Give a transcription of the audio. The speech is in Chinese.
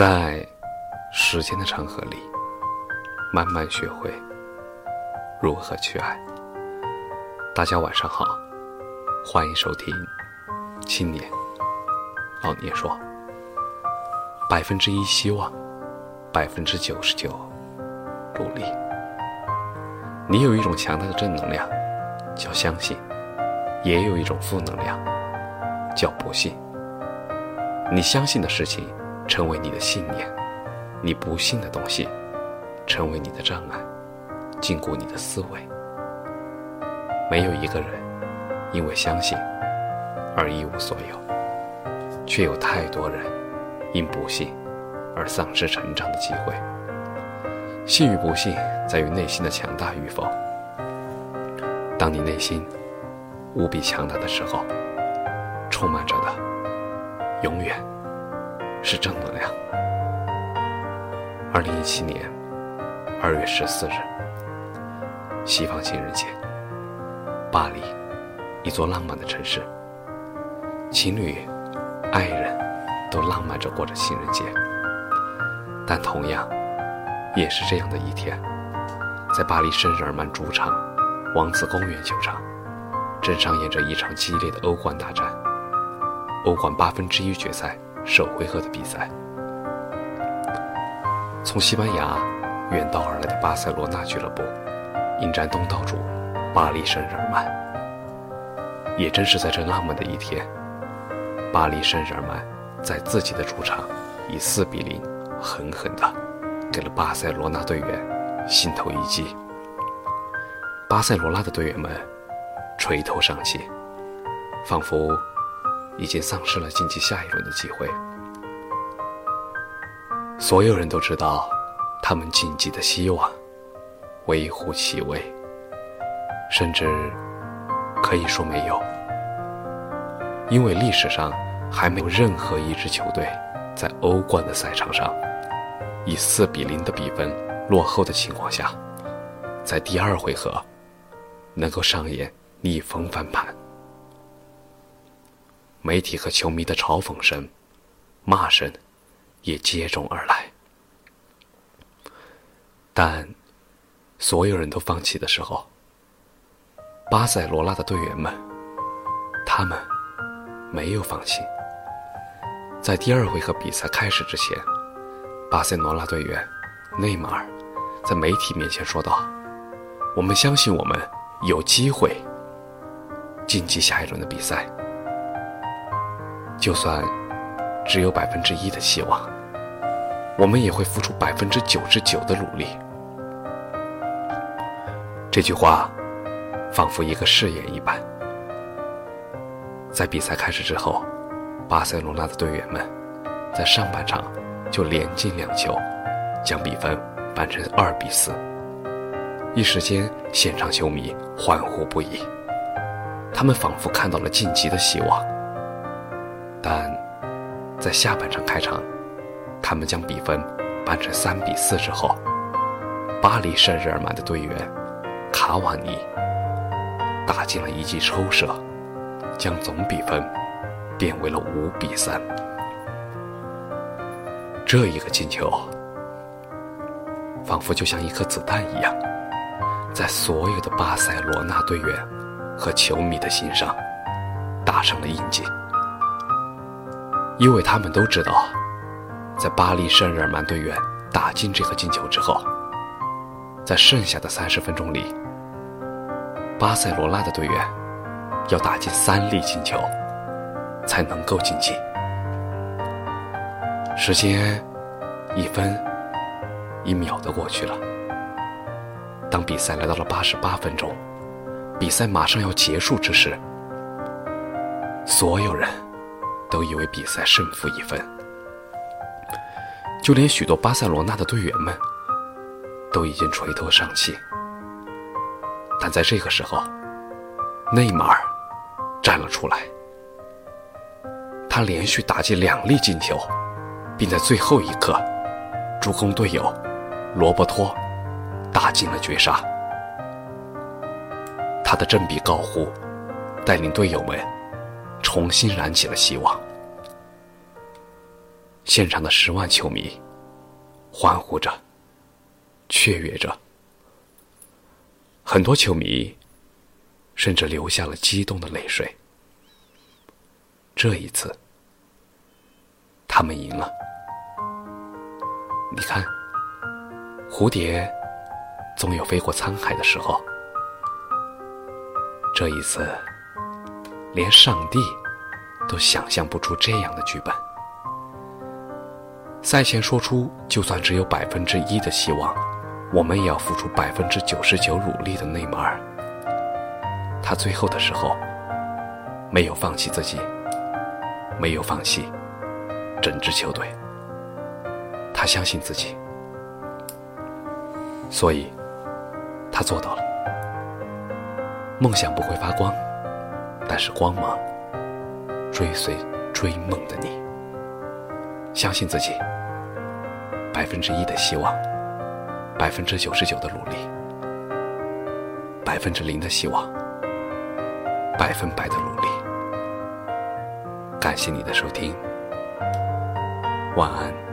在时间的长河里，慢慢学会如何去爱。大家晚上好，欢迎收听《青年老年说》。百分之一希望，百分之九十九努力。你有一种强大的正能量，叫相信；也有一种负能量，叫不信。你相信的事情。成为你的信念，你不信的东西，成为你的障碍，禁锢你的思维。没有一个人因为相信而一无所有，却有太多人因不信而丧失成长的机会。信与不信，在于内心的强大与否。当你内心无比强大的时候，充满着的永远。是正能量。二零一七年二月十四日，西方情人节，巴黎，一座浪漫的城市。情侣、爱人，都浪漫着过着情人节。但同样，也是这样的一天，在巴黎圣日耳曼主场王子公园球场，正上演着一场激烈的欧冠大战——欧冠八分之一决赛。首回合的比赛，从西班牙远道而来的巴塞罗那俱乐部迎战东道主巴黎圣日耳曼。也正是在这浪漫的一天，巴黎圣日耳曼在自己的主场以四比零狠狠地给了巴塞罗那队员心头一击。巴塞罗那的队员们垂头丧气，仿佛……已经丧失了晋级下一轮的机会。所有人都知道，他们晋级的希望微乎其微，甚至可以说没有，因为历史上还没有任何一支球队在欧冠的赛场上以四比零的比分落后的情况下，在第二回合能够上演逆风翻盘。媒体和球迷的嘲讽声、骂声也接踵而来。但所有人都放弃的时候，巴塞罗那的队员们，他们没有放弃。在第二回合比赛开始之前，巴塞罗那队员内马尔在媒体面前说道：“我们相信我们有机会晋级下一轮的比赛。”就算只有百分之一的希望，我们也会付出百分之九十九的努力。这句话仿佛一个誓言一般。在比赛开始之后，巴塞罗那的队员们在上半场就连进两球，将比分扳成二比四。一时间，现场球迷欢呼不已，他们仿佛看到了晋级的希望。但在下半场开场，他们将比分扳成三比四之后，巴黎圣日耳曼的队员卡瓦尼打进了一记抽射，将总比分变为了五比三。这一个进球，仿佛就像一颗子弹一样，在所有的巴塞罗那队员和球迷的心上打上了印记。因为他们都知道，在巴黎圣日耳曼队员打进这个进球之后，在剩下的三十分钟里，巴塞罗那的队员要打进三粒进球才能够晋级。时间一分一秒的过去了，当比赛来到了八十八分钟，比赛马上要结束之时，所有人。都以为比赛胜负已分，就连许多巴塞罗那的队员们都已经垂头丧气。但在这个时候，内马尔站了出来，他连续打进两粒进球，并在最后一刻助攻队友罗伯托打进了绝杀。他的振臂高呼，带领队友们。重新燃起了希望。现场的十万球迷欢呼着、雀跃着，很多球迷甚至流下了激动的泪水。这一次，他们赢了。你看，蝴蝶总有飞过沧海的时候。这一次，连上帝都想象不出这样的剧本。赛前说出，就算只有百分之一的希望，我们也要付出百分之九十九努力的内马尔，他最后的时候没有放弃自己，没有放弃整支球队，他相信自己，所以他做到了。梦想不会发光，但是光芒追随追梦的你。相信自己，百分之一的希望，百分之九十九的努力，百分之零的希望，百分百的努力。感谢你的收听，晚安。